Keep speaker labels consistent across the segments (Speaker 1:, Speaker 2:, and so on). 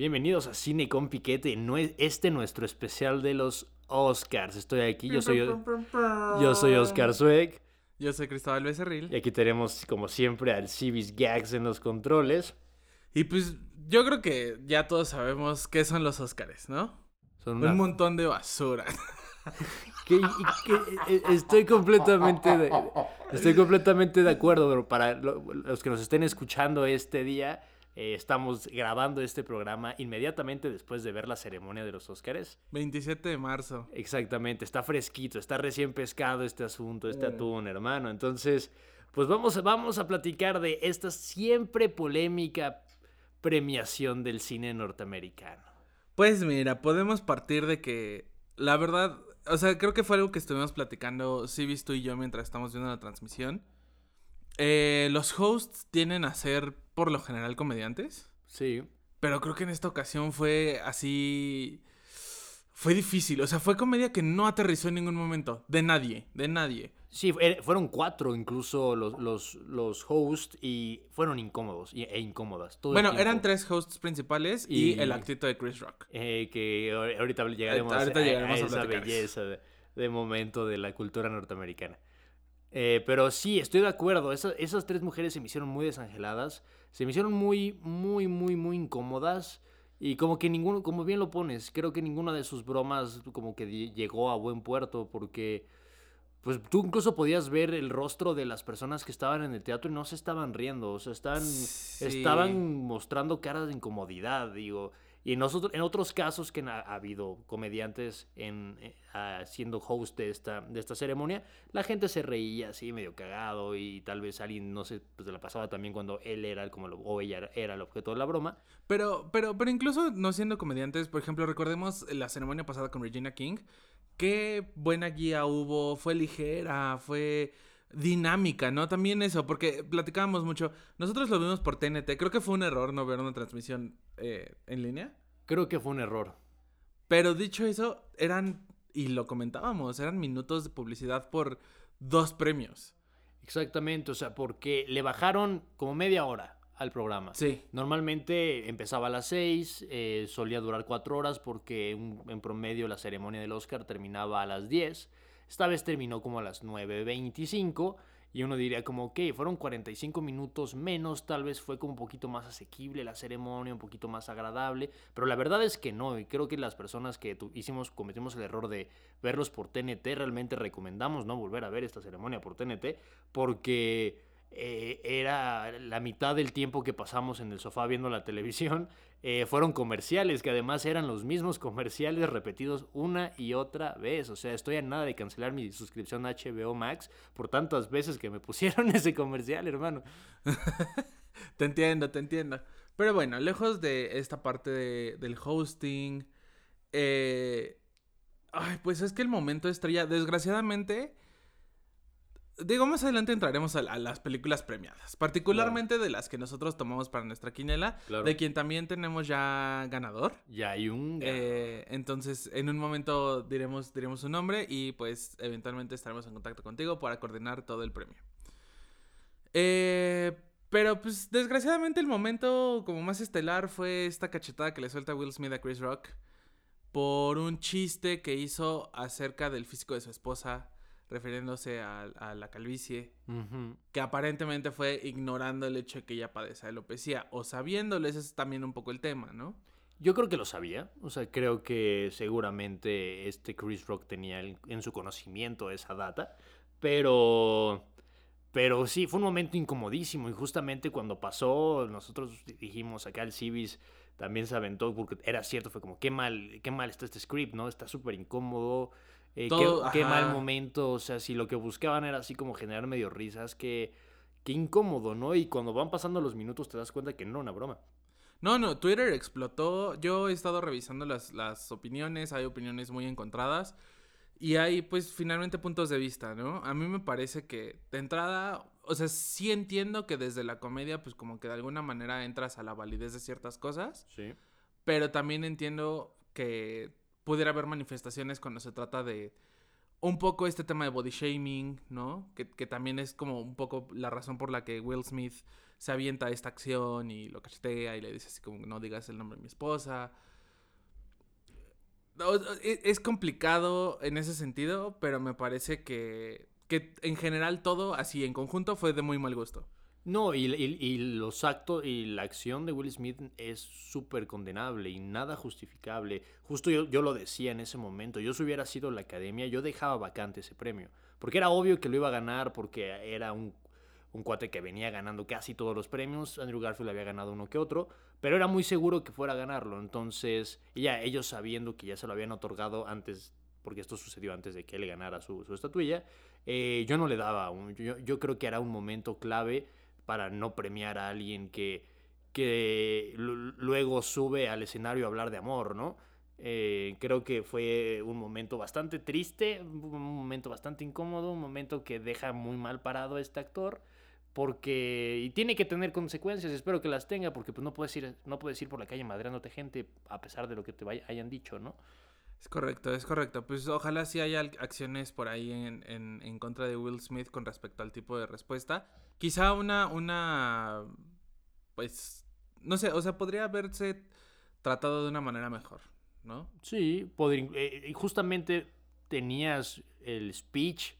Speaker 1: Bienvenidos a Cine con Piquete. No es este nuestro especial de los Oscars. Estoy aquí, yo soy yo soy Oscar Zweig.
Speaker 2: Yo soy Cristóbal Becerril.
Speaker 1: Y aquí tenemos, como siempre, al Civis Gags en los controles.
Speaker 2: Y pues yo creo que ya todos sabemos qué son los Oscars, ¿no? Son un montón de basura.
Speaker 1: Eh, estoy completamente de, estoy completamente de acuerdo, pero para los que nos estén escuchando este día, eh, estamos grabando este programa inmediatamente después de ver la ceremonia de los Óscares.
Speaker 2: 27 de marzo.
Speaker 1: Exactamente, está fresquito, está recién pescado este asunto, este mm. atún, hermano. Entonces, pues vamos, vamos a platicar de esta siempre polémica premiación del cine norteamericano.
Speaker 2: Pues mira, podemos partir de que la verdad, o sea, creo que fue algo que estuvimos platicando, sí, visto y yo mientras estamos viendo la transmisión. Eh, los hosts tienen a ser por lo general comediantes.
Speaker 1: Sí.
Speaker 2: Pero creo que en esta ocasión fue así. Fue difícil. O sea, fue comedia que no aterrizó en ningún momento. De nadie, de nadie.
Speaker 1: Sí, fueron cuatro incluso los, los, los hosts y fueron incómodos e incómodas.
Speaker 2: bueno, eran tres hosts principales y, el actito de Chris Rock.
Speaker 1: Eh, que ahorita llegaremos, a, esa belleza de momento de la cultura norteamericana. Eh, pero sí, estoy de acuerdo. esas tres mujeres se me hicieron muy desangeladas. Se me hicieron muy, muy, muy, muy incómodas. Y como que ninguno, como bien lo pones, creo que ninguna de sus bromas como que llegó a buen puerto porque pues tú incluso podías ver el rostro de las personas que estaban en el teatro y no se estaban riendo, o sea, estaban, estaban mostrando caras de incomodidad, digo. Y nosotros, en otros casos que ha, habido comediantes en, eh, siendo host de esta, de esta ceremonia, la gente se reía así medio cagado y tal vez alguien, no sé, pues se la pasaba también cuando él era como o ella era el objeto de la broma.
Speaker 2: Pero, pero, pero incluso no siendo comediantes, por ejemplo, recordemos la ceremonia pasada con Regina King, qué buena guía hubo, fue ligera, fue dinámica, ¿no? También eso, porque platicábamos mucho. Nosotros lo vimos por TNT. Creo que fue un error no ver una transmisión eh, en línea.
Speaker 1: Creo que fue un error.
Speaker 2: Pero dicho eso, eran, y lo comentábamos, eran minutos de publicidad por dos premios.
Speaker 1: Exactamente, o sea, porque le bajaron como media hora al programa.
Speaker 2: Sí.
Speaker 1: Normalmente empezaba a las seis, eh, solía durar cuatro horas porque en promedio la ceremonia del Oscar terminaba a las diez. Esta vez terminó como a las 9.25 y uno diría como, ok, fueron 45 minutos menos, tal vez fue como un poquito más asequible la ceremonia, un poquito más agradable, pero la verdad es que no, y creo que las personas que hicimos, cometimos el error de verlos por TNT, realmente recomendamos no volver a ver esta ceremonia por TNT, porque eh, era la mitad del tiempo que pasamos en el sofá viendo la televisión, eh, fueron comerciales, que además eran los mismos comerciales repetidos una y otra vez. O sea, estoy a nada de cancelar mi suscripción a HBO Max por tantas veces que me pusieron ese comercial, hermano.
Speaker 2: te entiendo, te entiendo. Pero bueno, lejos de esta parte del hosting, eh, ay, pues es que el momento estrella, desgraciadamente Digo, más adelante entraremos a, las películas premiadas, particularmente de las que nosotros tomamos para nuestra quinela, de quien también tenemos ya ganador.
Speaker 1: Ya hay un
Speaker 2: eh, entonces, en un momento diremos, diremos su nombre y pues eventualmente estaremos en contacto contigo para coordinar todo el premio. Eh, pero pues desgraciadamente el momento como más estelar fue esta cachetada que le suelta Will Smith a Chris Rock por un chiste que hizo acerca del físico de su esposa refiriéndose a, la calvicie, que aparentemente fue ignorando el hecho de que ella padece alopecia, o sabiéndolo, ese es también un poco el tema, ¿no?
Speaker 1: Yo creo que lo sabía, o sea, creo que seguramente este Chris Rock tenía en su conocimiento esa data, pero... Pero sí, fue un momento incomodísimo y justamente cuando pasó, nosotros dijimos acá el Civis también se aventó porque era cierto, fue como, qué mal, qué mal está este script, ¿no? Está súper incómodo, eh, qué, mal momento, o sea, si lo que buscaban era así como generar medio risas, que qué incómodo, ¿no? Y cuando van pasando los minutos te das cuenta que no era una broma.
Speaker 2: No, no, Twitter explotó. Yo he estado revisando las, las opiniones, hay opiniones muy encontradas. Y hay, pues, finalmente puntos de vista, ¿no? A mí me parece que, de entrada, o sea, sí entiendo que desde la comedia, pues, como que de alguna manera entras a la validez de ciertas cosas.
Speaker 1: Sí.
Speaker 2: Pero también entiendo que pudiera haber manifestaciones cuando se trata de un poco este tema de body shaming, ¿no? Que, también es como un poco la razón por la que Will Smith se avienta esta acción y lo cachetea y le dice así como no digas el nombre de mi esposa. E, es complicado en ese sentido, pero me parece que, que en general todo, así en conjunto, fue de muy mal gusto.
Speaker 1: No, y, y, los actos y la acción de Will Smith es súper condenable y nada justificable. Justo yo, yo lo decía en ese momento, yo si hubiera sido la academia, yo dejaba vacante ese premio. Porque era obvio que lo iba a ganar porque era un, un cuate que venía ganando casi todos los premios. Andrew Garfield había ganado uno que otro, pero era muy seguro que fuera a ganarlo. Entonces, ya ellos sabiendo que ya se lo habían otorgado antes, porque esto sucedió antes de que él ganara su, su estatuilla, eh, yo no le daba. Un, yo, yo creo que era un momento clave para no premiar a alguien que, que luego sube al escenario a hablar de amor, ¿no? Eh, creo que fue un momento bastante triste, un momento bastante incómodo, un momento que deja muy mal parado a este actor porque y tiene que tener consecuencias, espero que las tenga porque pues no puedes ir no puedes ir por la calle madreándote gente a pesar de lo que te hayan dicho, ¿no?
Speaker 2: Es correcto, es correcto. Pues ojalá sí haya acciones por ahí en, en, en, contra de Will Smith con respecto al tipo de respuesta. Quizá una, una, pues, no sé, o sea, podría haberse tratado de una manera mejor, ¿no?
Speaker 1: Sí, podría, eh, y justamente tenías el speech,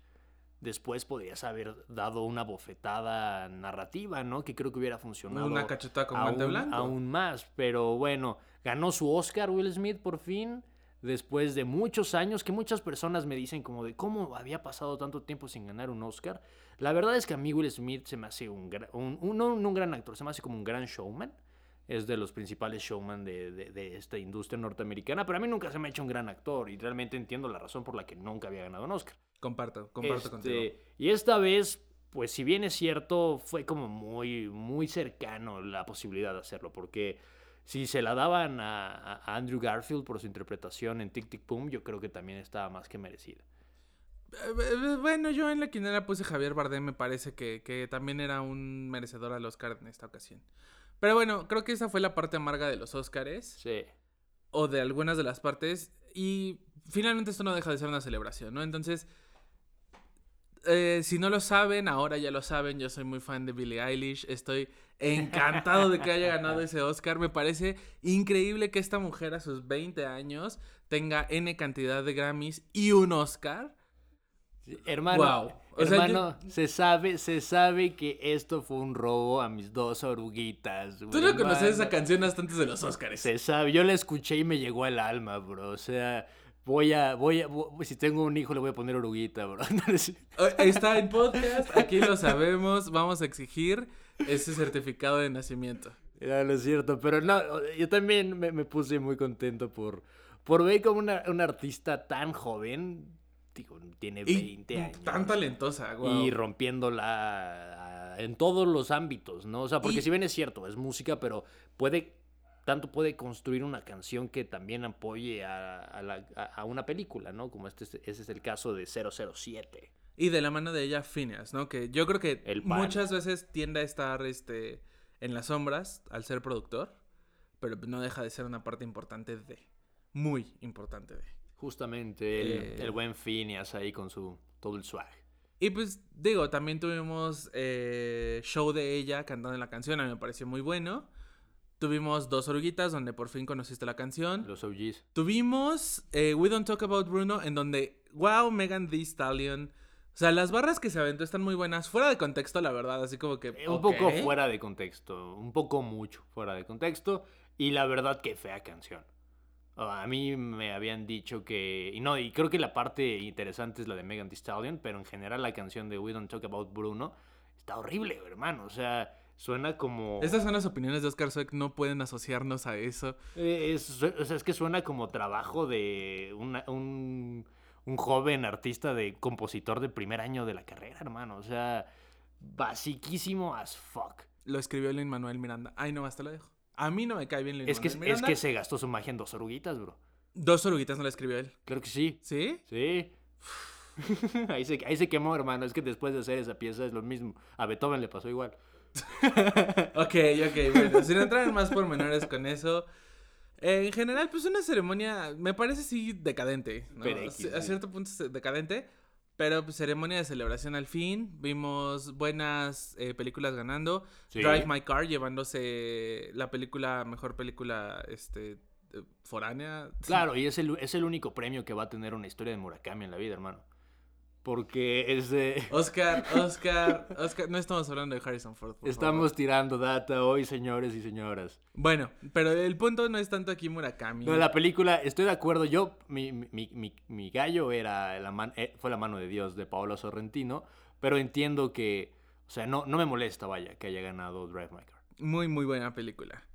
Speaker 1: después podrías haber dado una bofetada narrativa, ¿no? Que creo que hubiera funcionado.
Speaker 2: Una cachetada con aún, blanco.
Speaker 1: Aún más, pero bueno, ganó su Oscar Will Smith por fin después de muchos años, que muchas personas me dicen como de cómo había pasado tanto tiempo sin ganar un Oscar. La verdad es que a mí Will Smith se me hace un, un, un, gran actor, se me hace como un gran showman. Es de los principales showman de, de, esta industria norteamericana, pero a mí nunca se me ha hecho un gran actor y realmente entiendo la razón por la que nunca había ganado un Oscar.
Speaker 2: Comparto, comparto este, contigo.
Speaker 1: Y esta vez, pues si bien es cierto, fue como muy, muy cercano la posibilidad de hacerlo, porque si se la daban a, Andrew Garfield por su interpretación en Tic Tic Boom, yo creo que también estaba más que merecida.
Speaker 2: Bueno, yo en la quinera puse Javier Bardem, me parece que, que también era un merecedor al Oscar en esta ocasión. Pero bueno, creo que esa fue la parte amarga de los Oscars.
Speaker 1: Sí.
Speaker 2: O de algunas de las partes. Y finalmente esto no deja de ser una celebración, ¿no? Entonces, eh, si no lo saben, ahora ya lo saben, yo soy muy fan de Billie Eilish, estoy encantado de que haya ganado ese Oscar, me parece increíble que esta mujer a sus 20 años tenga N cantidad de Grammys y un Oscar.
Speaker 1: hermano, hermano se, sabe, se sabe que esto fue un robo a mis dos oruguitas.
Speaker 2: Tú no conoces esa canción hasta antes de los Oscars.
Speaker 1: Se sabe, yo la escuché y me llegó al alma, bro, o sea... Voy a, voy a, si tengo un hijo le voy a poner oruguita, bro.
Speaker 2: Está en podcast, aquí lo sabemos, vamos a exigir ese certificado de nacimiento.
Speaker 1: Ya, no es cierto, pero no, yo también me, puse muy contento por, por ver como una, una artista tan joven, digo, tiene 20 años.
Speaker 2: Tan talentosa,
Speaker 1: Y rompiéndola en todos los ámbitos, ¿no? O sea, porque si bien es cierto, es música, pero puede tanto puede construir una canción que también apoye a, una película, ¿no? Como este, ese es el caso de 007.
Speaker 2: Y de la mano de ella, Phineas, ¿no? Que yo creo que muchas veces tiende a estar este, en las sombras al ser productor, pero no deja de ser una parte importante de. Muy importante de.
Speaker 1: Justamente, el, eh, el buen Phineas ahí con su todo el swag.
Speaker 2: Y pues digo, también tuvimos eh, show de ella cantando la canción, a mí me pareció muy bueno. Tuvimos dos oruguitas donde por fin conociste la canción.
Speaker 1: Los OGs.
Speaker 2: Tuvimos eh, We Don't Talk About Bruno en donde, wow, Megan Thee Stallion. O sea, las barras que se aventó están muy buenas. Fuera de contexto, la verdad, así como que...
Speaker 1: Eh, un poco fuera de contexto. Un poco mucho fuera de contexto. Y la verdad, qué fea canción. a mí me habían dicho que... Y no, y creo que la parte interesante es la de Megan Thee Stallion, pero en general la canción de We Don't Talk About Bruno está horrible, hermano. O sea Suena como...
Speaker 2: Estas son las opiniones de Oscar Sweck, no pueden asociarnos a eso.
Speaker 1: Eh, es, o sea, es que suena como trabajo de un, un joven artista de compositor de primer año de la carrera, hermano. O sea, basiquísimo as fuck.
Speaker 2: Lo escribió Lin Manuel Miranda. Ay, no, hasta lo dejo. A mí no me cae bien Lin
Speaker 1: es que, Miranda. Es que se gastó su magia en dos oruguitas, bro.
Speaker 2: ¿Dos oruguitas no la escribió él?
Speaker 1: Creo que sí.
Speaker 2: ¿Sí?
Speaker 1: Sí. ahí, se, ahí se quemó, hermano. Es que después de hacer esa pieza es lo mismo. A Beethoven le pasó igual.
Speaker 2: ok, ok, bueno, sin entrar en más pormenores con eso. en general, pues una ceremonia me parece sí decadente. ¿no? a cierto punto es decadente. Pero pues, ceremonia de celebración al fin. Vimos buenas eh, películas ganando. Drive My Car llevándose la película, mejor película este, eh, foránea.
Speaker 1: Claro, y es el, es el único premio que va a tener una historia de Murakami en la vida, hermano. Porque es de...
Speaker 2: Oscar, Oscar, Oscar, no estamos hablando de Harrison Ford.
Speaker 1: estamos tirando data hoy, señores y señoras.
Speaker 2: Bueno, pero el punto no es tanto aquí Murakami.
Speaker 1: No, la película, estoy de acuerdo, yo, mi, mi, mi, mi gallo era la eh, fue la mano de Dios de Paolo Sorrentino, pero entiendo que, o sea, no, no me molesta, vaya, que haya ganado Drive My Car.
Speaker 2: Muy, muy buena película.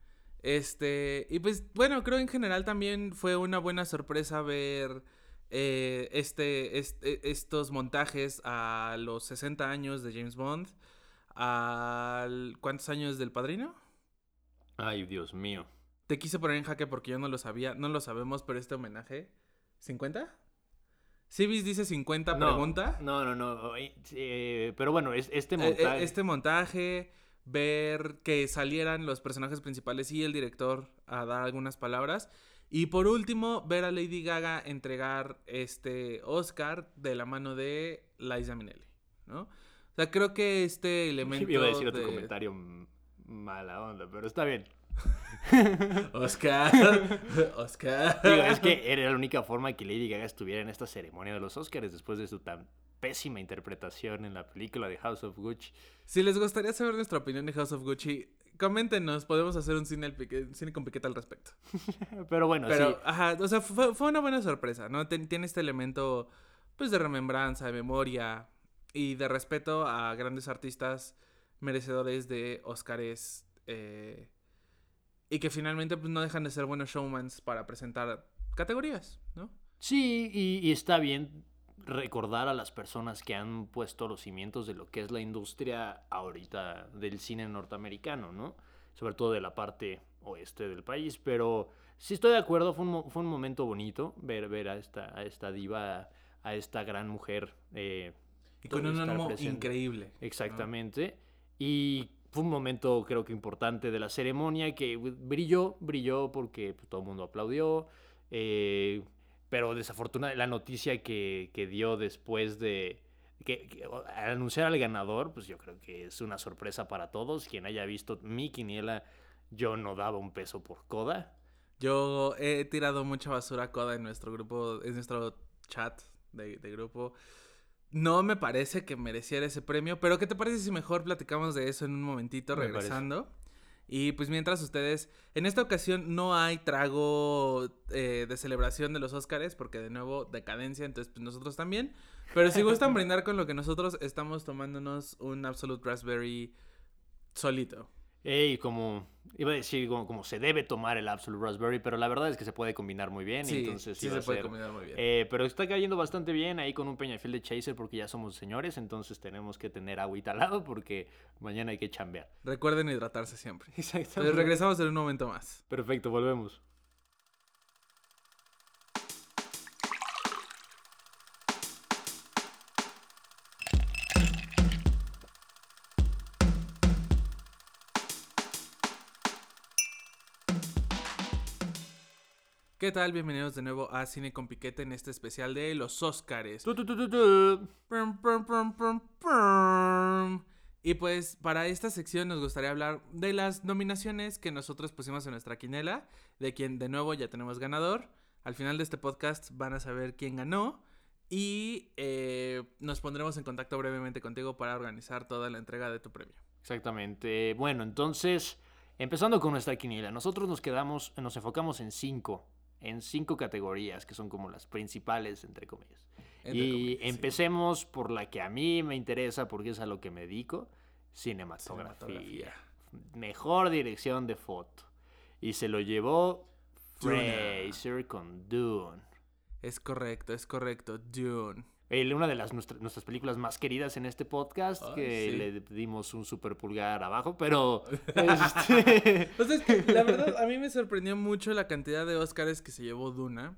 Speaker 2: Este, y pues, bueno, creo en general también fue una buena sorpresa ver eh, este, este, estos montajes a los 60 años de James Bond, al ¿cuántos años del padrino?
Speaker 1: Ay, Dios mío.
Speaker 2: Te quise poner en jaque porque yo no lo sabía, no lo sabemos, pero este homenaje, ¿50? Civis dice 50 pregunta.
Speaker 1: No, no, no, eh, pero bueno, este
Speaker 2: eh, montaje... este montaje, ver que salieran los personajes principales y el director a dar algunas palabras. Y por último, ver a Lady Gaga entregar este Oscar de la mano de Liza Minnelli, ¿no? O sea, creo que este elemento.
Speaker 1: Iba a decir otro comentario mala onda, pero está bien.
Speaker 2: Oscar, Oscar.
Speaker 1: Digo, es que era la única forma que Lady Gaga estuviera en esta ceremonia de los Oscars después de su tan pésima interpretación en la película de House of Gucci.
Speaker 2: Si les gustaría saber nuestra opinión de House of Gucci, coméntenos, podemos hacer un cine, con piqueta al respecto.
Speaker 1: Pero bueno,
Speaker 2: Pero, ajá, o sea, fue, una buena sorpresa, ¿no? tiene este elemento, pues, de remembranza, de memoria y de respeto a grandes artistas merecedores de Óscares eh, y que finalmente pues, no dejan de ser buenos showmans para presentar categorías, ¿no?
Speaker 1: Sí, y está bien recordar a las personas que han puesto los cimientos de lo que es la industria ahorita del cine norteamericano, ¿no? Sobre todo de la parte oeste del país, pero sí estoy de acuerdo, fue un, fue un momento bonito ver, ver a, esta, a esta diva, a esta gran mujer. Eh,
Speaker 2: y con un ánimo increíble.
Speaker 1: Exactamente. Y fue un momento creo que importante de la ceremonia que brilló, brilló porque pues, todo el mundo aplaudió. Eh, pero desafortunadamente la noticia que, dio después de que, anunciar al ganador, pues yo creo que es una sorpresa para todos. Quien haya visto mi quiniela, yo no daba un peso por Coda.
Speaker 2: Yo he tirado mucha basura a Coda en nuestro grupo, en nuestro chat de, grupo. No me parece que mereciera ese premio, pero ¿qué te parece si mejor platicamos de eso en un momentito regresando? Y pues mientras ustedes, en esta ocasión no hay trago eh, de celebración de los Óscares, porque de nuevo decadencia, entonces pues nosotros también. Pero si gustan brindar con lo que nosotros estamos tomándonos un Absolute Raspberry solito.
Speaker 1: Ey, como iba a decir como, se debe tomar el Absolute Raspberry, pero la verdad es que se puede combinar muy bien.
Speaker 2: Sí,
Speaker 1: entonces
Speaker 2: sí se puede combinar muy bien.
Speaker 1: Eh, pero está cayendo bastante bien ahí con un Peñafiel de Chaser porque ya somos señores, entonces tenemos que tener agüita al lado porque mañana hay que chambear.
Speaker 2: Recuerden hidratarse siempre.
Speaker 1: Exactamente.
Speaker 2: regresamos en un momento más.
Speaker 1: Perfecto, volvemos.
Speaker 2: ¿Qué tal? Bienvenidos de nuevo a Cine con Piquete en este especial de los Óscares. Y pues para esta sección nos gustaría hablar de las nominaciones que nosotros pusimos en nuestra quinela, de quien de nuevo ya tenemos ganador. Al final de este podcast van a saber quién ganó y eh, nos pondremos en contacto brevemente contigo para organizar toda la entrega de tu premio.
Speaker 1: Exactamente. Bueno, entonces, empezando con nuestra quiniela, nosotros nos quedamos, nos enfocamos en cinco en cinco categorías que son como las principales, entre comillas. y empecemos por la que a mí me interesa porque es a lo que me dedico, cinematografía. Mejor dirección de foto. Y se lo llevó Fraser con Dune.
Speaker 2: Es correcto, es correcto, Dune
Speaker 1: una de las nuestras películas más queridas en este podcast, que le dimos un super pulgar abajo, pero...
Speaker 2: este... pues la verdad, a mí me sorprendió mucho la cantidad de Oscars que se llevó Duna.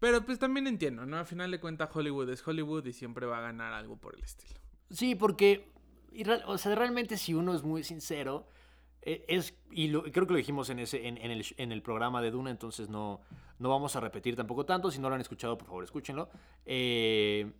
Speaker 2: Pero pues también entiendo, ¿no? A final de cuentas Hollywood es Hollywood y siempre va a ganar algo por el estilo.
Speaker 1: Sí, porque, o sea, realmente si uno es muy sincero, es, y creo que lo dijimos en, ese, en, el, en el programa de Duna, entonces no, no vamos a repetir tampoco tanto. Si no lo han escuchado, por favor, escúchenlo. Eh,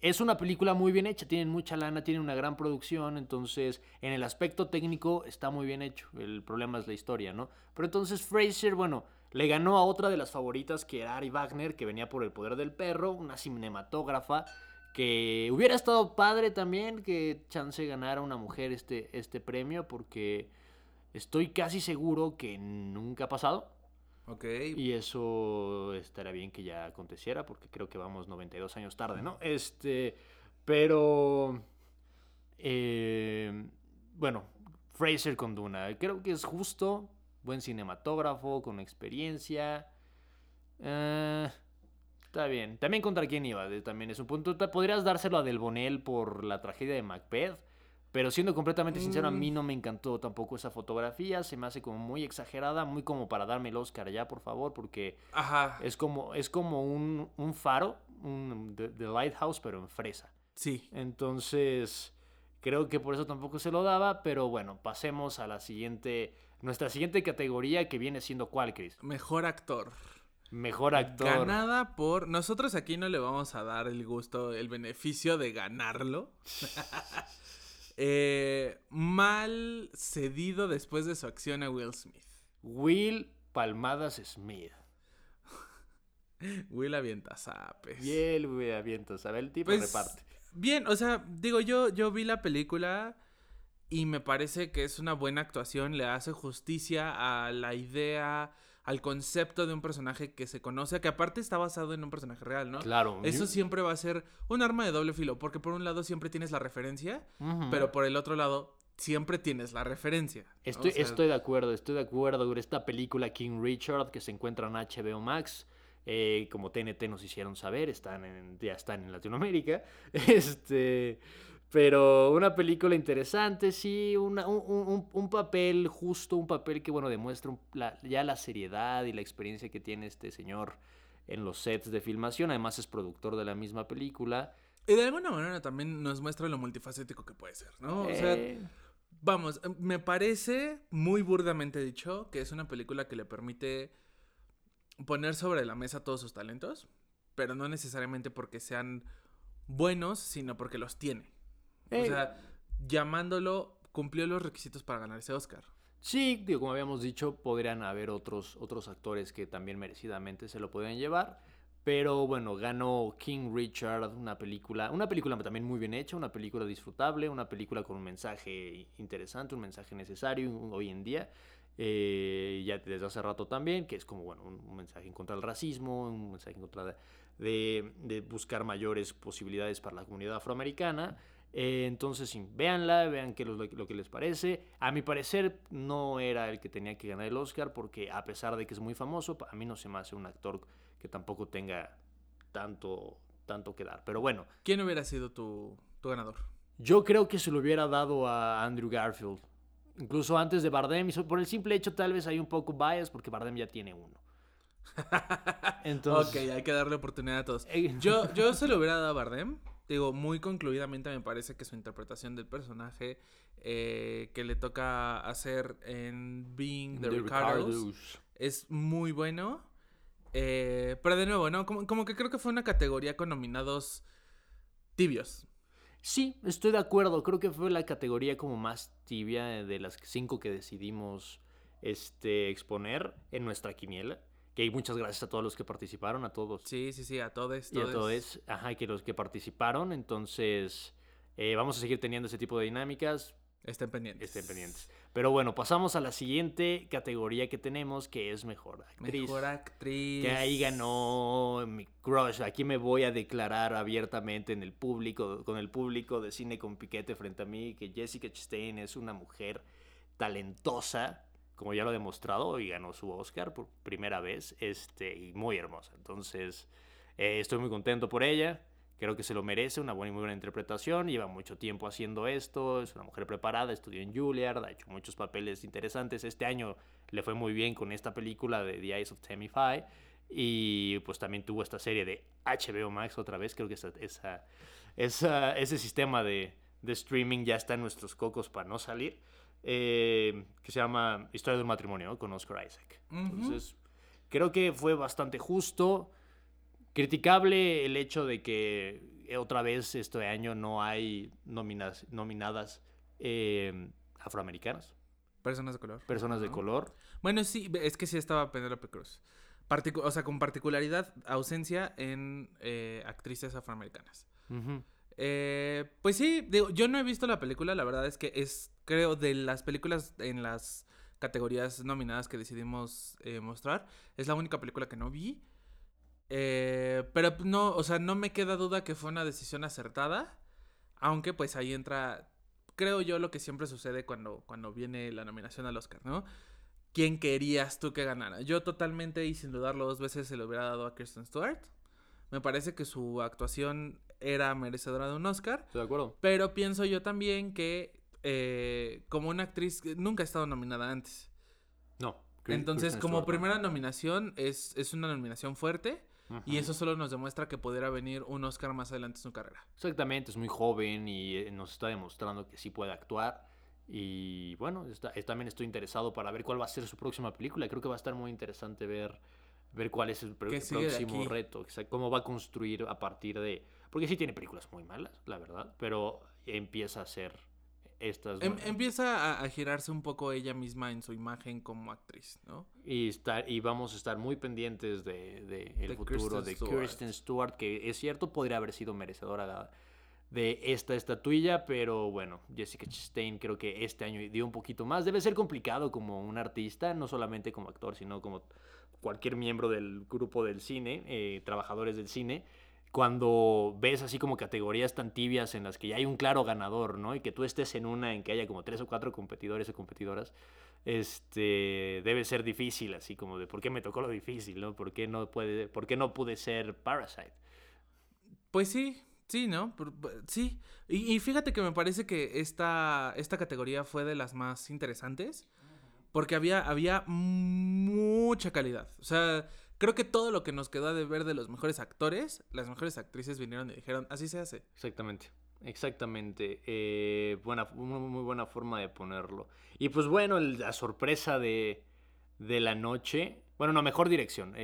Speaker 1: es una película muy bien hecha, tienen mucha lana, tienen una gran producción, entonces en el aspecto técnico está muy bien hecho. El problema es la historia, ¿no? Pero entonces Fraser, bueno, le ganó a otra de las favoritas que era Ari Wagner, que venía por el poder del perro, una cinematógrafa que hubiera estado padre también que chance ganara una mujer este, este premio porque estoy casi seguro que nunca ha pasado.
Speaker 2: Ok.
Speaker 1: Y eso estaría bien que ya aconteciera, porque creo que vamos 92 años tarde, ¿no? Este, pero... Eh, bueno, Fraser con Duna. Creo que es justo. Buen cinematógrafo, con experiencia. Eh, está bien. También contra quién iba. También es un punto. Podrías dárselo a Del Bonel por la tragedia de Macbeth. Pero siendo completamente sincero, a mí mm. no me encantó tampoco esa fotografía. Se me hace como muy exagerada, muy como para darme el Oscar ya, por favor, porque es como, es como un, un faro, un the, Lighthouse, pero en fresa.
Speaker 2: Sí.
Speaker 1: Entonces, creo que por eso tampoco se lo daba, pero bueno, pasemos a la siguiente, nuestra siguiente categoría que viene siendo cuál, Chris?
Speaker 2: Mejor actor.
Speaker 1: Mejor actor.
Speaker 2: Ganada por. Nosotros aquí no le vamos a dar el gusto, el beneficio de ganarlo. Eh, mal cedido después de su acción a Will Smith.
Speaker 1: Will Palmadas Smith.
Speaker 2: Will avienta zapes.
Speaker 1: Bien, Will avienta zapes. El tipo pues, reparte.
Speaker 2: Bien, o sea, digo, yo, yo vi la película y me parece que es una buena actuación. Le hace justicia a la idea al concepto de un personaje que se conoce, que aparte está basado en un personaje real, ¿no?
Speaker 1: Claro.
Speaker 2: Eso siempre va a ser un arma de doble filo, porque por un lado siempre tienes la referencia, pero por el otro lado siempre tienes la referencia.
Speaker 1: Estoy, estoy de acuerdo, estoy de acuerdo. Sobre esta película King Richard que se encuentra en HBO Max. Eh, como TNT nos hicieron saber, están en, ya están en Latinoamérica. Este, pero una película interesante, sí, un, papel justo, un papel que, bueno, demuestra ya la seriedad y la experiencia que tiene este señor en los sets de filmación. Además es productor de la misma película.
Speaker 2: Y de alguna manera también nos muestra lo multifacético que puede ser, ¿no? O sea, eh. vamos, me parece muy burdamente dicho que es una película que le permite poner sobre la mesa todos sus talentos, pero no necesariamente porque sean buenos, sino porque los tiene. O sea, llamándolo, cumplió los requisitos para ganar ese Oscar.
Speaker 1: Sí, digo, como habíamos dicho, podrían haber otros, otros actores que también merecidamente se lo podrían llevar. Pero bueno, ganó King Richard, una película, una película también muy bien hecha, una película disfrutable, una película con un mensaje interesante, un mensaje necesario hoy en día. Eh, ya desde hace rato también, que es como bueno, un, mensaje en contra del racismo, un mensaje en contra de, de buscar mayores posibilidades para la comunidad afroamericana. Eh, entonces, sí, véanla, vean qué lo, lo, que les parece. A mi parecer, no era el que tenía que ganar el Oscar, porque a pesar de que es muy famoso, a mí no se me hace un actor que tampoco tenga tanto, tanto que dar. Pero bueno.
Speaker 2: ¿Quién hubiera sido tu, tu ganador?
Speaker 1: Yo creo que se lo hubiera dado a Andrew Garfield. Incluso antes de Bardem. Y por el simple hecho, tal vez hay un poco bias, porque Bardem ya tiene uno.
Speaker 2: Entonces... ok, hay que darle oportunidad a todos. Yo, yo se lo hubiera dado a Bardem digo, muy concluidamente me parece que su interpretación del personaje eh, que le toca hacer en Being the, Ricardos, es muy bueno. Eh, pero de nuevo, ¿no? Como, como, que creo que fue una categoría con nominados tibios.
Speaker 1: Sí, estoy de acuerdo. Creo que fue la categoría como más tibia de las cinco que decidimos este, exponer en nuestra quiniela. Que muchas gracias a todos los que participaron, a todos.
Speaker 2: Sí, sí, sí, a todos.
Speaker 1: Y a todos, ajá, que los que participaron. Entonces, eh, vamos a seguir teniendo ese tipo de dinámicas.
Speaker 2: Estén pendientes.
Speaker 1: Estén pendientes. Pero bueno, pasamos a la siguiente categoría que tenemos, que es Mejor Actriz.
Speaker 2: Mejor Actriz.
Speaker 1: Que ahí ganó mi crush. Aquí me voy a declarar abiertamente en el público, con el público de Cine con Piquete frente a mí, que Jessica Chastain es una mujer talentosa, como ya lo ha demostrado, y ganó su Oscar por primera vez, este, y muy hermosa. Entonces, eh, estoy muy contento por ella. Creo que se lo merece, una buena y muy buena interpretación. Lleva mucho tiempo haciendo esto, es una mujer preparada, estudió en Juilliard, ha hecho muchos papeles interesantes. Este año le fue muy bien con esta película de The Eyes of Tammy Faye. Y pues también tuvo esta serie de HBO Max otra vez. Creo que esa, esa, ese sistema de, de streaming ya está en nuestros cocos para no salir. Eh, que se llama Historia de un matrimonio con Oscar Isaac. Entonces, creo que fue bastante justo. criticable el hecho de que otra vez este año no hay nominadas eh, afroamericanas.
Speaker 2: Personas de color.
Speaker 1: Personas de color.
Speaker 2: Bueno, sí, es que sí estaba Penélope Cruz. o sea, con particularidad, ausencia en eh, actrices afroamericanas. Eh, pues sí, digo, yo no he visto la película, la verdad es que es, creo, de las películas en las categorías nominadas que decidimos eh, mostrar, es la única película que no vi. pero no, o sea, no me queda duda que fue una decisión acertada, aunque pues ahí entra creo yo lo que siempre sucede cuando, cuando viene la nominación al Oscar, ¿no? ¿Quién querías tú que ganara? Yo totalmente y sin dudarlo dos veces se lo hubiera dado a Kirsten Stewart. Me parece que su actuación era merecedora de un Oscar.
Speaker 1: Estoy de acuerdo.
Speaker 2: Pero pienso yo también que eh, como una actriz nunca ha estado nominada antes.
Speaker 1: No.
Speaker 2: Entonces, como primera nominación, es, es una nominación fuerte. Y eso solo nos demuestra que pudiera venir un Oscar más adelante en su carrera.
Speaker 1: Exactamente, es muy joven y eh, nos está demostrando que sí puede actuar. Y bueno, también estoy interesado para ver cuál va a ser su próxima película. Creo que va a estar muy interesante ver, ver cuál es el próximo reto, cómo va a construir a partir de... Porque sí tiene películas muy malas, la verdad, pero empieza a ser
Speaker 2: Em, empieza a, girarse un poco ella misma en su imagen como actriz, ¿no?
Speaker 1: Y, y vamos a estar muy pendientes de, el futuro de Kirsten Stewart, que es cierto, podría haber sido merecedora de esta estatuilla, pero bueno, Jessica Chastain creo que este año dio un poquito más. Debe ser complicado como un artista, no solamente como actor, sino como cualquier miembro del grupo del cine, eh, trabajadores del cine, cuando ves así como categorías tan tibias en las que ya hay un claro ganador, ¿no? Y que tú estés en una en que haya como tres o cuatro competidores o competidoras, este, debe ser difícil, así como de por qué me tocó lo difícil, ¿no? ¿Por qué no, puede, por qué no pude ser Parasite?
Speaker 2: Pues sí, sí, ¿no? Sí. Y, y, fíjate que me parece que esta, esta categoría fue de las más interesantes. Porque había, había mucha calidad. O sea, Creo que todo lo que nos quedó de ver de los mejores actores, las mejores actrices vinieron y dijeron, así se hace.
Speaker 1: Exactamente. Exactamente. Eh, buena, muy buena forma de ponerlo. Y pues bueno, la sorpresa de, de la noche. Bueno, no, mejor dirección.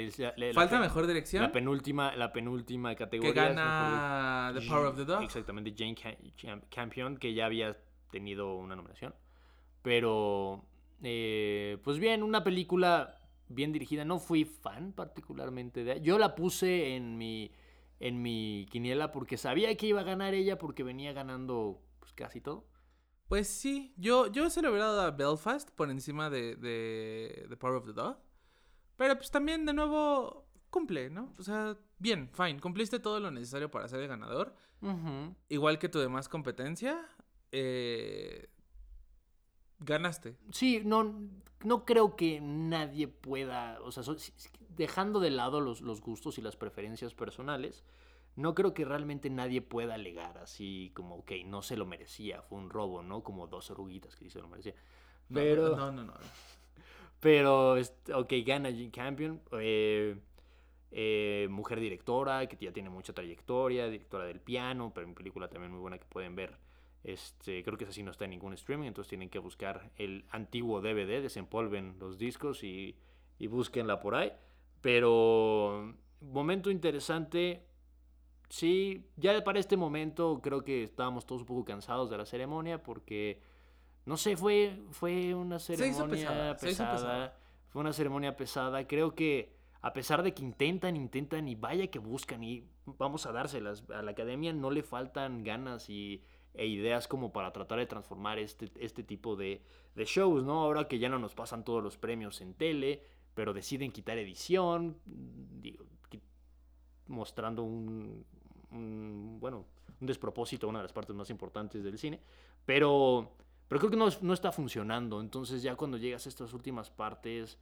Speaker 2: ¿Falta mejor dirección?
Speaker 1: La penúltima, la penúltima categoría.
Speaker 2: Que gana The Power of the Dog.
Speaker 1: Exactamente, Jane Campion, que ya había tenido una nominación. Pero, eh, pues bien, una película bien dirigida. No fui fan particularmente de Yo la puse en mi, en mi quiniela porque sabía que iba a ganar ella porque venía ganando pues, casi todo.
Speaker 2: Pues sí, yo, yo se lo hubiera dado a Belfast por encima de, de The Power of the Dog. Pero pues también de nuevo cumple, ¿no? O sea, bien, fine. Cumpliste todo lo necesario para ser el ganador. Igual que tu demás competencia. Eh, ganaste.
Speaker 1: Sí, no, no creo que nadie pueda, o sea, dejando de lado los, los, gustos y las preferencias personales, no creo que realmente nadie pueda alegar así como, ok, no se lo merecía, fue un robo, ¿no? Como dos oruguitas que se lo merecía. Pero,
Speaker 2: no, no, no.
Speaker 1: Pero, ok, gana Jim Campion, eh, eh, mujer directora, que ya tiene mucha trayectoria, directora del piano, pero en película también muy buena que pueden ver este, creo que ese sí no está en ningún streaming, entonces tienen que buscar el antiguo DVD, desempolven los discos y, y búsquenla por ahí. Pero momento interesante, sí, ya para este momento creo que estábamos todos un poco cansados de la ceremonia porque, no sé, fue, fue una ceremonia pesada, fue una ceremonia pesada, creo que a pesar de que intentan, intentan y vaya que buscan y vamos a dárselas. A la academia, no le faltan ganas y e ideas como para tratar de transformar este, este tipo de, shows, ¿no? Ahora que ya no nos pasan todos los premios en tele, pero deciden quitar edición, mostrando un, bueno, un despropósito, una de las partes más importantes del cine, pero, pero creo que no, no está funcionando, entonces ya cuando llegas a estas últimas partes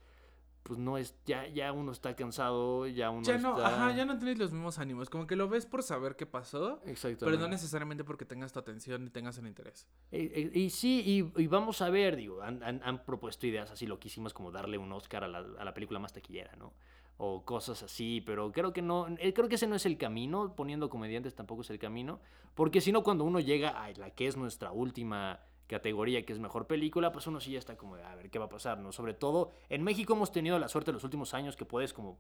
Speaker 1: pues no es, ya, ya uno está cansado, ya uno
Speaker 2: ya no, Ajá, ya no tienes los mismos ánimos, como que lo ves por saber qué pasó, pero no necesariamente porque tengas tu atención y tengas el interés.
Speaker 1: Y, sí, y, vamos a ver, digo, han, han, propuesto ideas así loquísimas como darle un Oscar a la, a la, película más taquillera, ¿no? O cosas así, pero creo que no, eh, creo que ese no es el camino, poniendo comediantes tampoco es el camino, porque si no cuando uno llega a la que es nuestra última categoría que es mejor película, pues uno sí ya está como, a ver qué va a pasar, ¿no? Sobre todo, en México hemos tenido la suerte en los últimos años que puedes como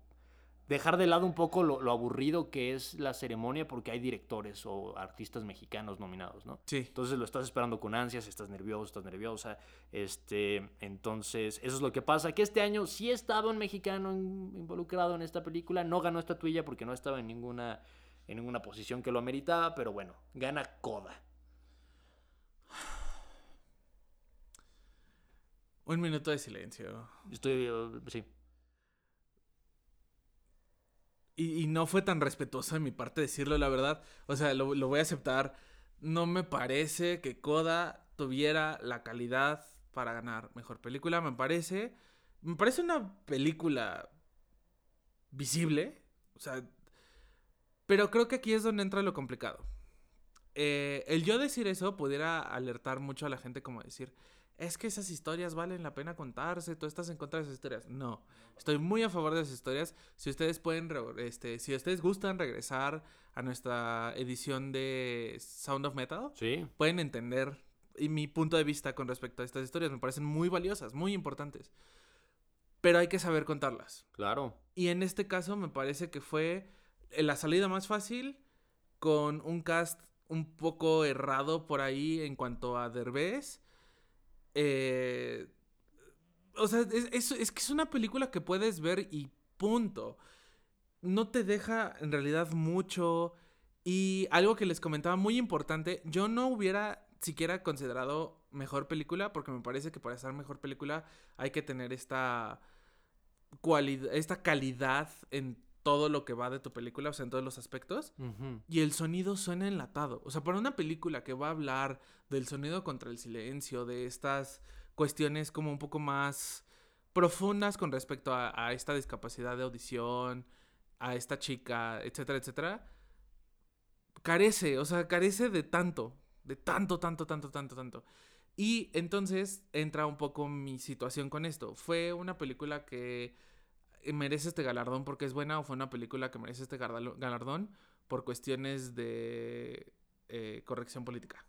Speaker 1: dejar de lado un poco lo, aburrido que es la ceremonia porque hay directores o artistas mexicanos nominados, ¿no?
Speaker 2: Sí.
Speaker 1: Entonces lo estás esperando con ansias, estás nervioso, estás nerviosa. Este, entonces, eso es lo que pasa. Que este año sí estaba un mexicano involucrado en esta película. No ganó estatuilla porque no estaba en ninguna, en ninguna posición que lo ameritaba, pero bueno, gana Coda.
Speaker 2: Un minuto de silencio.
Speaker 1: Estoy, sí.
Speaker 2: Y, no fue tan respetuoso de mi parte decirlo, la verdad. O sea, lo, voy a aceptar. No me parece que Coda tuviera la calidad para ganar mejor película. Me parece. Me parece una película visible. O sea. Pero creo que aquí es donde entra lo complicado. Eh, el yo decir eso pudiera alertar mucho a la gente como decir, es que esas historias valen la pena contarse, tú estás en contra de esas historias. No, estoy muy a favor de esas historias. Si ustedes pueden, este, si ustedes gustan regresar a nuestra edición de Sound of Metal,
Speaker 1: ¿Sí?
Speaker 2: pueden entender y mi punto de vista con respecto a estas historias. Me parecen muy valiosas, muy importantes. Pero hay que saber contarlas.
Speaker 1: Claro.
Speaker 2: Y en este caso me parece que fue la salida más fácil con un cast un poco errado por ahí en cuanto a Derbez eh, o sea, es, es, que es una película que puedes ver y punto. No te deja en realidad mucho. Y algo que les comentaba muy importante, yo no hubiera siquiera considerado mejor película, porque me parece que para ser mejor película hay que tener esta, esta calidad en todo lo que va de tu película, o sea, en todos los aspectos. Y el sonido suena enlatado. O sea, para una película que va a hablar del sonido contra el silencio, de estas cuestiones como un poco más profundas con respecto a, esta discapacidad de audición, a esta chica, etcétera, etcétera, carece, o sea, carece de tanto, de tanto, tanto, tanto, tanto, tanto. Y entonces entra un poco mi situación con esto. Fue una película que merece este galardón porque es buena o fue una película que merece este galardón por cuestiones de eh, corrección política.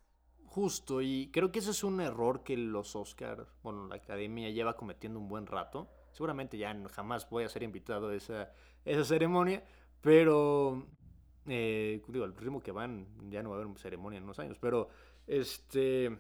Speaker 1: Justo, y creo que ese es un error que los Oscars, bueno, la academia lleva cometiendo un buen rato. Seguramente ya jamás voy a ser invitado a esa, esa ceremonia, pero eh, digo, al ritmo que van, ya no va a haber ceremonia en unos años, pero este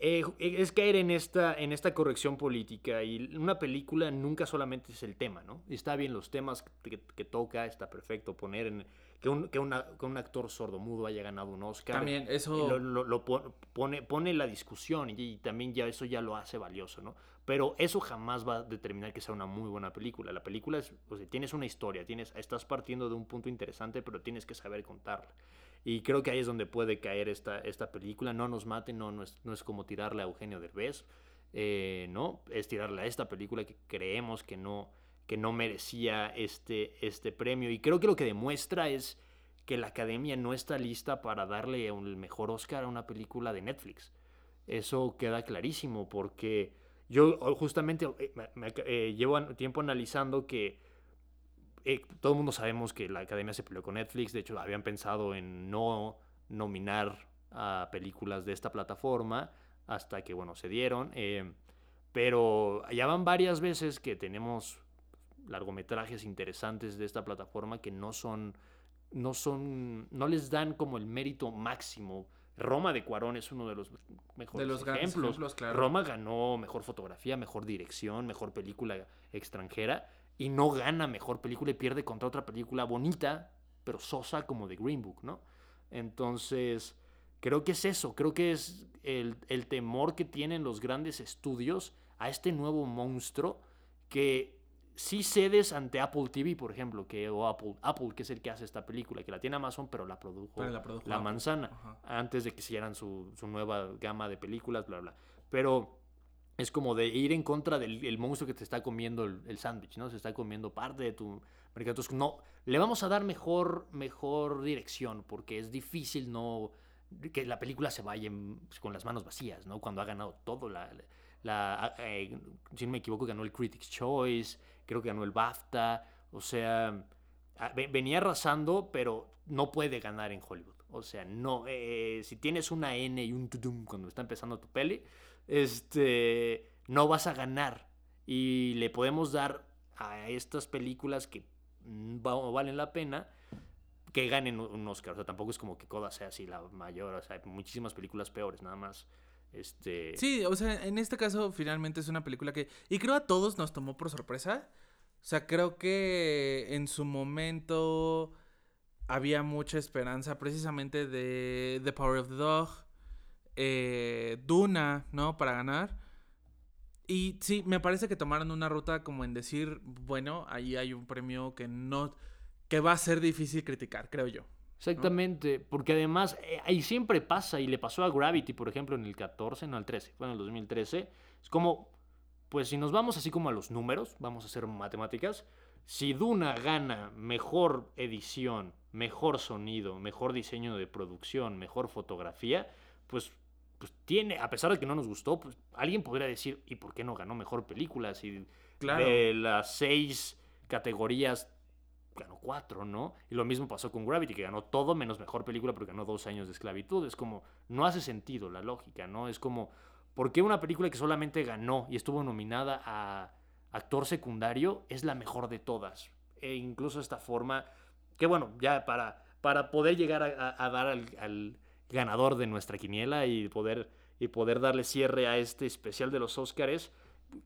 Speaker 1: eh, es caer en esta, en esta corrección política y una película nunca solamente es el tema, ¿no? Está bien los temas que, toca, está perfecto poner en... Que un, que, un actor sordomudo haya ganado un Oscar.
Speaker 2: También eso...
Speaker 1: Lo, pone, pone la discusión y, también ya eso ya lo hace valioso, ¿no? Pero eso jamás va a determinar que sea una muy buena película. La película es, o sea, tienes una historia, tienes, estás partiendo de un punto interesante, pero tienes que saber contarla. Y creo que ahí es donde puede caer esta, esta película. No nos maten, no, no, es, no es como tirarle a Eugenio Derbez, eh, ¿no? Es tirarle a esta película que creemos que no, que no merecía este, este premio. Y creo que lo que demuestra es que la academia no está lista para darle el mejor Oscar a una película de Netflix. Eso queda clarísimo porque yo justamente eh, eh, llevo tiempo analizando que eh, todo el mundo sabemos que la academia se peleó con Netflix, de hecho habían pensado en no nominar a películas de esta plataforma hasta que, bueno, se dieron. Eh, pero ya van varias veces que tenemos largometrajes interesantes de esta plataforma que no son, no son, no les dan como el mérito máximo. Roma de Cuarón es uno de los mejores de los ejemplos. Roma ganó mejor fotografía, mejor dirección, mejor película extranjera y no gana mejor película y pierde contra otra película bonita, pero sosa como The Green Book, ¿no? Entonces, creo que es eso, creo que es el, temor que tienen los grandes estudios a este nuevo monstruo que sí cedes ante Apple TV, por ejemplo, que, o Apple, Apple, que es el que hace esta película, que la tiene Amazon, pero la produjo, la, manzana, antes de que hicieran su, su nueva gama de películas, bla, bla. Pero es como de ir en contra del monstruo que te está comiendo el, sándwich, ¿no? Se está comiendo parte de tu mercado. Entonces, no, le vamos a dar mejor, mejor dirección porque es difícil no que la película se vaya con las manos vacías, ¿no? Cuando ha ganado todo, la, la eh, si no me equivoco, ganó el Critics' Choice, creo que ganó el BAFTA, o sea, venía arrasando, pero no puede ganar en Hollywood. O sea, no, eh, si tienes una N y un tudum cuando está empezando tu peli, este, no vas a ganar. Y le podemos dar a estas películas que mm, valen la pena que ganen un Oscar. O sea, tampoco es como que Coda sea así la mayor. O sea, hay muchísimas películas peores, nada más. Este...
Speaker 2: Sí, o sea, en este caso finalmente es una película que... Y creo a todos nos tomó por sorpresa. O sea, creo que en su momento había mucha esperanza precisamente de The Power of the Dog, eh, Duna, ¿no? Para ganar. Y sí, me parece que tomaron una ruta como en decir, bueno, ahí hay un premio que no, que va a ser difícil criticar, creo yo.
Speaker 1: Exactamente, porque además eh, ahí siempre pasa y le pasó a Gravity, por ejemplo, en el 14, no el 13, fue en el 2013. Es como, pues si nos vamos así como a los números, vamos a hacer matemáticas, si Duna gana mejor edición, mejor sonido, mejor diseño de producción, mejor fotografía, pues pues tiene, a pesar de que no nos gustó, pues alguien podría decir, ¿y por qué no ganó mejor película? Si de las seis categorías ganó cuatro, ¿no? Y lo mismo pasó con Gravity, que ganó todo menos mejor película porque ganó dos años de esclavitud. Es como, no hace sentido la lógica, ¿no? Es como, ¿por qué una película que solamente ganó y estuvo nominada a actor secundario es la mejor de todas? E incluso esta forma, que bueno, ya para, para poder llegar a, dar al ganador de nuestra quiniela y poder, y poder darle cierre a este especial de los Óscares.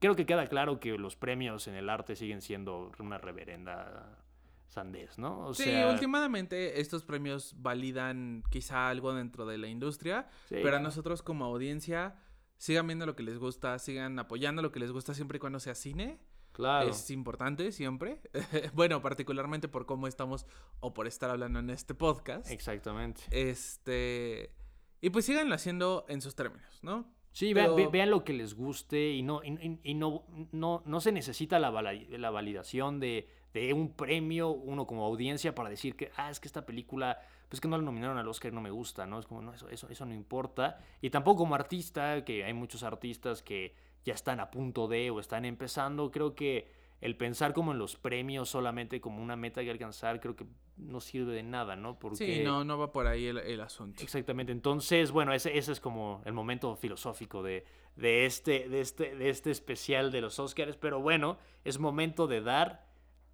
Speaker 1: Creo que queda claro que los premios en el arte siguen siendo una reverenda sandez, ¿no?
Speaker 2: sí, últimamente estos premios validan quizá algo dentro de la industria, pero a nosotros como audiencia sigan viendo lo que les gusta, sigan apoyando lo que les gusta siempre y cuando sea cine. Claro. Es importante siempre. bueno, particularmente por cómo estamos o por estar hablando en este podcast.
Speaker 1: Exactamente.
Speaker 2: Este. Y pues síganlo haciendo en sus términos, ¿no?
Speaker 1: Sí, vean, lo que les guste y no, y, no, no, no, se necesita la, la validación de, de, un premio, uno como audiencia, para decir que, ah, es que esta película, pues que no la nominaron al Oscar y no me gusta, ¿no? Es como, no, eso, eso, eso no importa. Y tampoco como artista, que hay muchos artistas que ya están a punto de o están empezando. Creo que el pensar como en los premios solamente como una meta que alcanzar, creo que no sirve de nada, ¿no?
Speaker 2: Porque... Sí, no, no va por ahí el, asunto.
Speaker 1: Exactamente. Entonces, bueno, ese, ese, es como el momento filosófico de, de, este, de, este, de este especial de los Oscars. Pero bueno, es momento de dar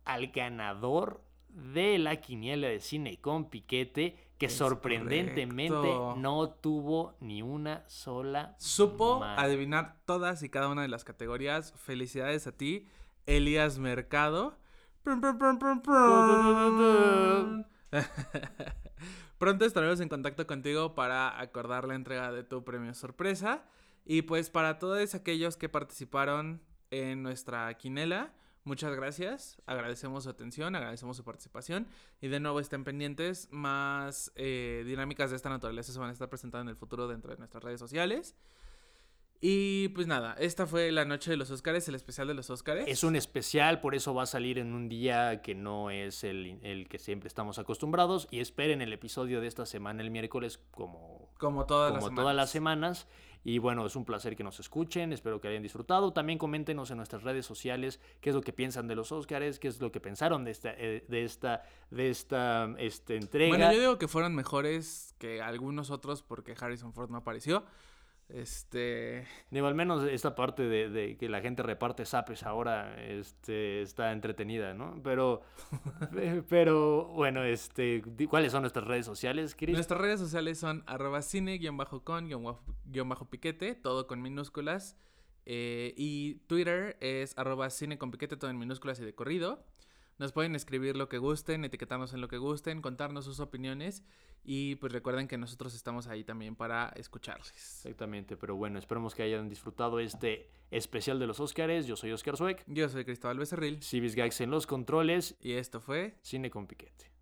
Speaker 1: al ganador de la quiniela de cine con piquete que sorprendentemente no tuvo ni una sola.
Speaker 2: Supo adivinar todas y cada una de las categorías. Felicidades a ti, Elías Mercado. Pronto estaremos en contacto contigo para acordar la entrega de tu premio sorpresa. Y pues para todos aquellos que participaron en nuestra quinela, Muchas gracias, agradecemos su atención, agradecemos su participación y de nuevo estén pendientes, más eh, dinámicas de esta naturaleza se van a estar presentando en el futuro dentro de nuestras redes sociales. Y pues nada, esta fue la noche de los Óscares, el especial de los Óscares.
Speaker 1: Es un especial, por eso va a salir en un día que no es el, el, que siempre estamos acostumbrados. Y esperen el episodio de esta semana el miércoles como,
Speaker 2: como, todas,
Speaker 1: como
Speaker 2: las
Speaker 1: todas las semanas. Y bueno, es un placer que nos escuchen, espero que hayan disfrutado. También coméntenos en nuestras redes sociales qué es lo que piensan de los Oscars, qué es lo que pensaron de esta, eh, de esta, de esta este, entrega.
Speaker 2: Bueno, yo digo que fueron mejores que algunos otros porque Harrison Ford no apareció. Este.
Speaker 1: Digo, al menos esta parte de, que la gente reparte zapes ahora este, está entretenida, ¿no? Pero, pero bueno, este, ¿cuáles son nuestras redes sociales, Chris?
Speaker 2: Nuestras redes sociales son arroba cine-con-piquete, todo con minúsculas. Eh, y Twitter es arroba cine con piquete, todo en minúsculas y de corrido. Nos pueden escribir lo que gusten, etiquetarnos en lo que gusten, contarnos sus opiniones y pues recuerden que nosotros estamos ahí también para escucharles.
Speaker 1: Exactamente, pero bueno, esperemos que hayan disfrutado este especial de los Óscares. Yo soy Oscar Sueck.
Speaker 2: Yo soy Cristóbal Becerril.
Speaker 1: Civis Gags en los controles.
Speaker 2: Y esto fue
Speaker 1: Cine con Piquete.